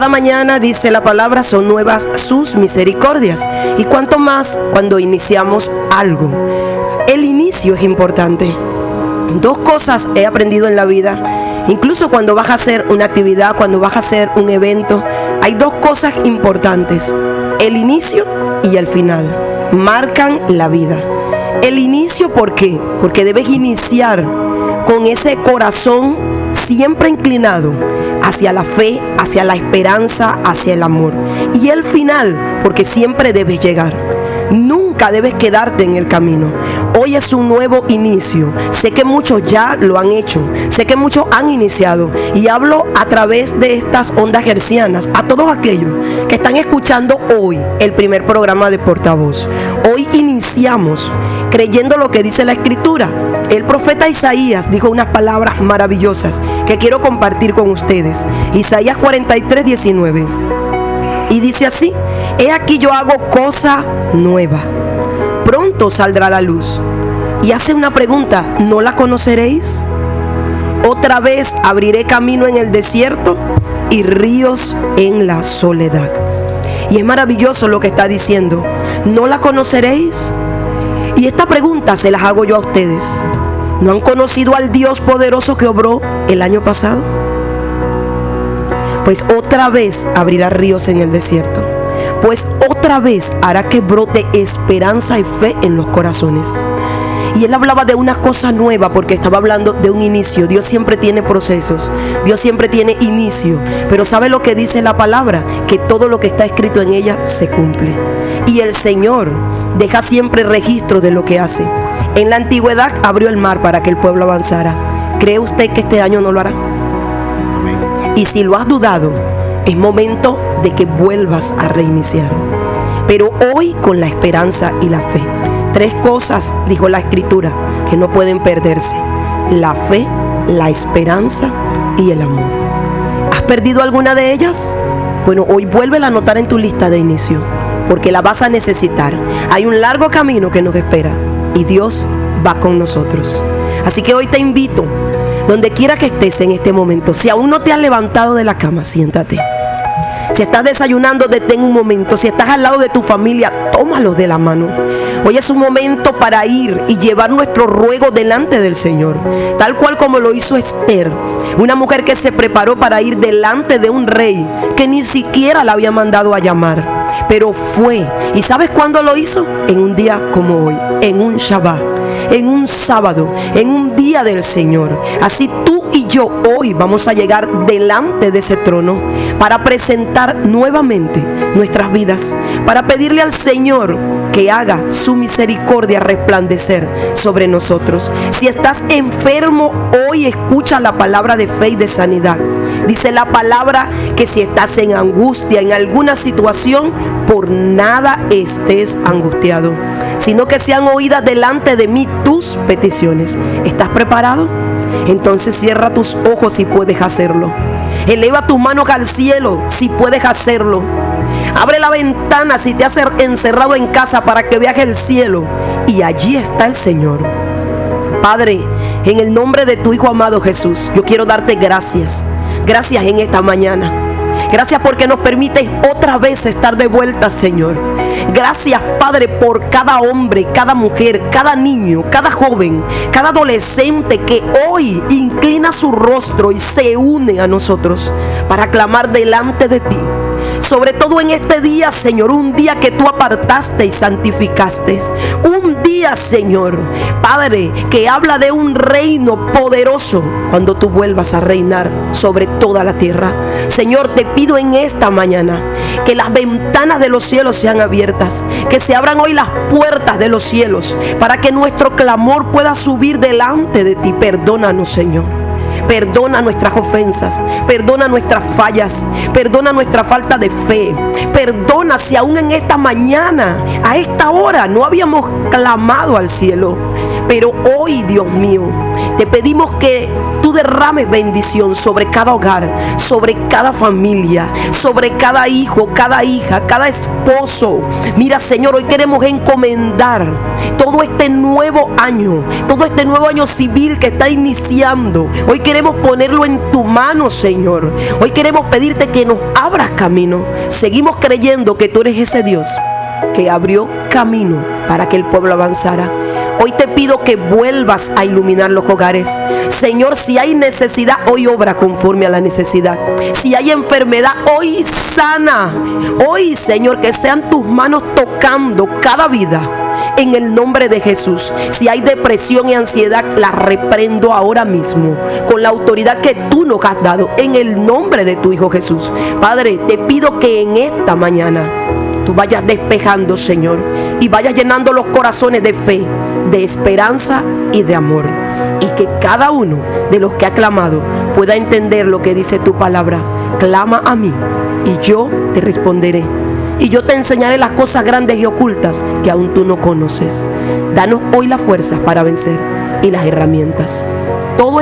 Cada mañana, dice la palabra, son nuevas sus misericordias. Y cuanto más cuando iniciamos algo. El inicio es importante. Dos cosas he aprendido en la vida. Incluso cuando vas a hacer una actividad, cuando vas a hacer un evento, hay dos cosas importantes. El inicio y el final. Marcan la vida. El inicio, ¿por qué? Porque debes iniciar con ese corazón siempre inclinado hacia la fe, hacia la esperanza, hacia el amor. Y el final, porque siempre debes llegar. Nunca debes quedarte en el camino. Hoy es un nuevo inicio. Sé que muchos ya lo han hecho. Sé que muchos han iniciado. Y hablo a través de estas ondas gercianas a todos aquellos que están escuchando hoy el primer programa de portavoz. Hoy iniciamos creyendo lo que dice la escritura. El profeta Isaías dijo unas palabras maravillosas que quiero compartir con ustedes. Isaías 43, 19. Y dice así, he aquí yo hago cosa nueva. Pronto saldrá la luz. Y hace una pregunta, ¿no la conoceréis? Otra vez abriré camino en el desierto y ríos en la soledad. Y es maravilloso lo que está diciendo. ¿No la conoceréis? Y esta pregunta se las hago yo a ustedes. ¿No han conocido al Dios poderoso que obró el año pasado? Pues otra vez abrirá ríos en el desierto. Pues otra vez hará que brote esperanza y fe en los corazones. Y él hablaba de una cosa nueva porque estaba hablando de un inicio. Dios siempre tiene procesos. Dios siempre tiene inicio. Pero ¿sabe lo que dice la palabra? Que todo lo que está escrito en ella se cumple. Y el Señor deja siempre registro de lo que hace. En la antigüedad abrió el mar para que el pueblo avanzara. ¿Cree usted que este año no lo hará? Y si lo has dudado, es momento de que vuelvas a reiniciar. Pero hoy con la esperanza y la fe. Tres cosas, dijo la escritura, que no pueden perderse. La fe, la esperanza y el amor. ¿Has perdido alguna de ellas? Bueno, hoy vuelve a anotar en tu lista de inicio porque la vas a necesitar. Hay un largo camino que nos espera y Dios va con nosotros. Así que hoy te invito, donde quiera que estés en este momento, si aún no te has levantado de la cama, siéntate. Si estás desayunando, detén un momento. Si estás al lado de tu familia, tómalo de la mano. Hoy es un momento para ir y llevar nuestro ruego delante del Señor. Tal cual como lo hizo Esther. Una mujer que se preparó para ir delante de un rey que ni siquiera la había mandado a llamar pero fue. ¿Y sabes cuándo lo hizo? En un día como hoy, en un Shabbat, en un sábado, en un día del Señor. Así tú y hoy vamos a llegar delante de ese trono para presentar nuevamente nuestras vidas, para pedirle al Señor que haga su misericordia resplandecer sobre nosotros. Si estás enfermo, hoy escucha la palabra de fe y de sanidad. Dice la palabra que si estás en angustia, en alguna situación, por nada estés angustiado, sino que sean oídas delante de mí tus peticiones. ¿Estás preparado? Entonces cierra tus ojos si puedes hacerlo. Eleva tus manos al cielo si puedes hacerlo. Abre la ventana si te has encerrado en casa para que veas el cielo. Y allí está el Señor. Padre, en el nombre de tu Hijo amado Jesús, yo quiero darte gracias. Gracias en esta mañana. Gracias porque nos permites otra vez estar de vuelta, Señor. Gracias, Padre, por cada hombre, cada mujer, cada niño, cada joven, cada adolescente que hoy inclina su rostro y se une a nosotros para clamar delante de ti sobre todo en este día, Señor, un día que tú apartaste y santificaste. Un día, Señor, Padre, que habla de un reino poderoso cuando tú vuelvas a reinar sobre toda la tierra. Señor, te pido en esta mañana que las ventanas de los cielos sean abiertas, que se abran hoy las puertas de los cielos para que nuestro clamor pueda subir delante de ti. Perdónanos, Señor. Perdona nuestras ofensas, perdona nuestras fallas, perdona nuestra falta de fe. Perdona si aún en esta mañana, a esta hora, no habíamos clamado al cielo. Pero hoy, Dios mío, te pedimos que tú derrames bendición sobre cada hogar, sobre cada familia, sobre cada hijo, cada hija, cada esposo. Mira, Señor, hoy queremos encomendar todo este nuevo año, todo este nuevo año civil que está iniciando. Hoy queremos ponerlo en tu mano, Señor. Hoy queremos pedirte que nos abras camino. Seguimos creyendo que tú eres ese Dios que abrió camino para que el pueblo avanzara. Hoy te pido que vuelvas a iluminar los hogares. Señor, si hay necesidad, hoy obra conforme a la necesidad. Si hay enfermedad, hoy sana. Hoy, Señor, que sean tus manos tocando cada vida en el nombre de Jesús. Si hay depresión y ansiedad, la reprendo ahora mismo con la autoridad que tú nos has dado en el nombre de tu Hijo Jesús. Padre, te pido que en esta mañana tú vayas despejando, Señor, y vayas llenando los corazones de fe, de esperanza y de amor. Y que cada uno de los que ha clamado pueda entender lo que dice tu palabra. Clama a mí y yo te responderé. Y yo te enseñaré las cosas grandes y ocultas que aún tú no conoces. Danos hoy las fuerzas para vencer y las herramientas.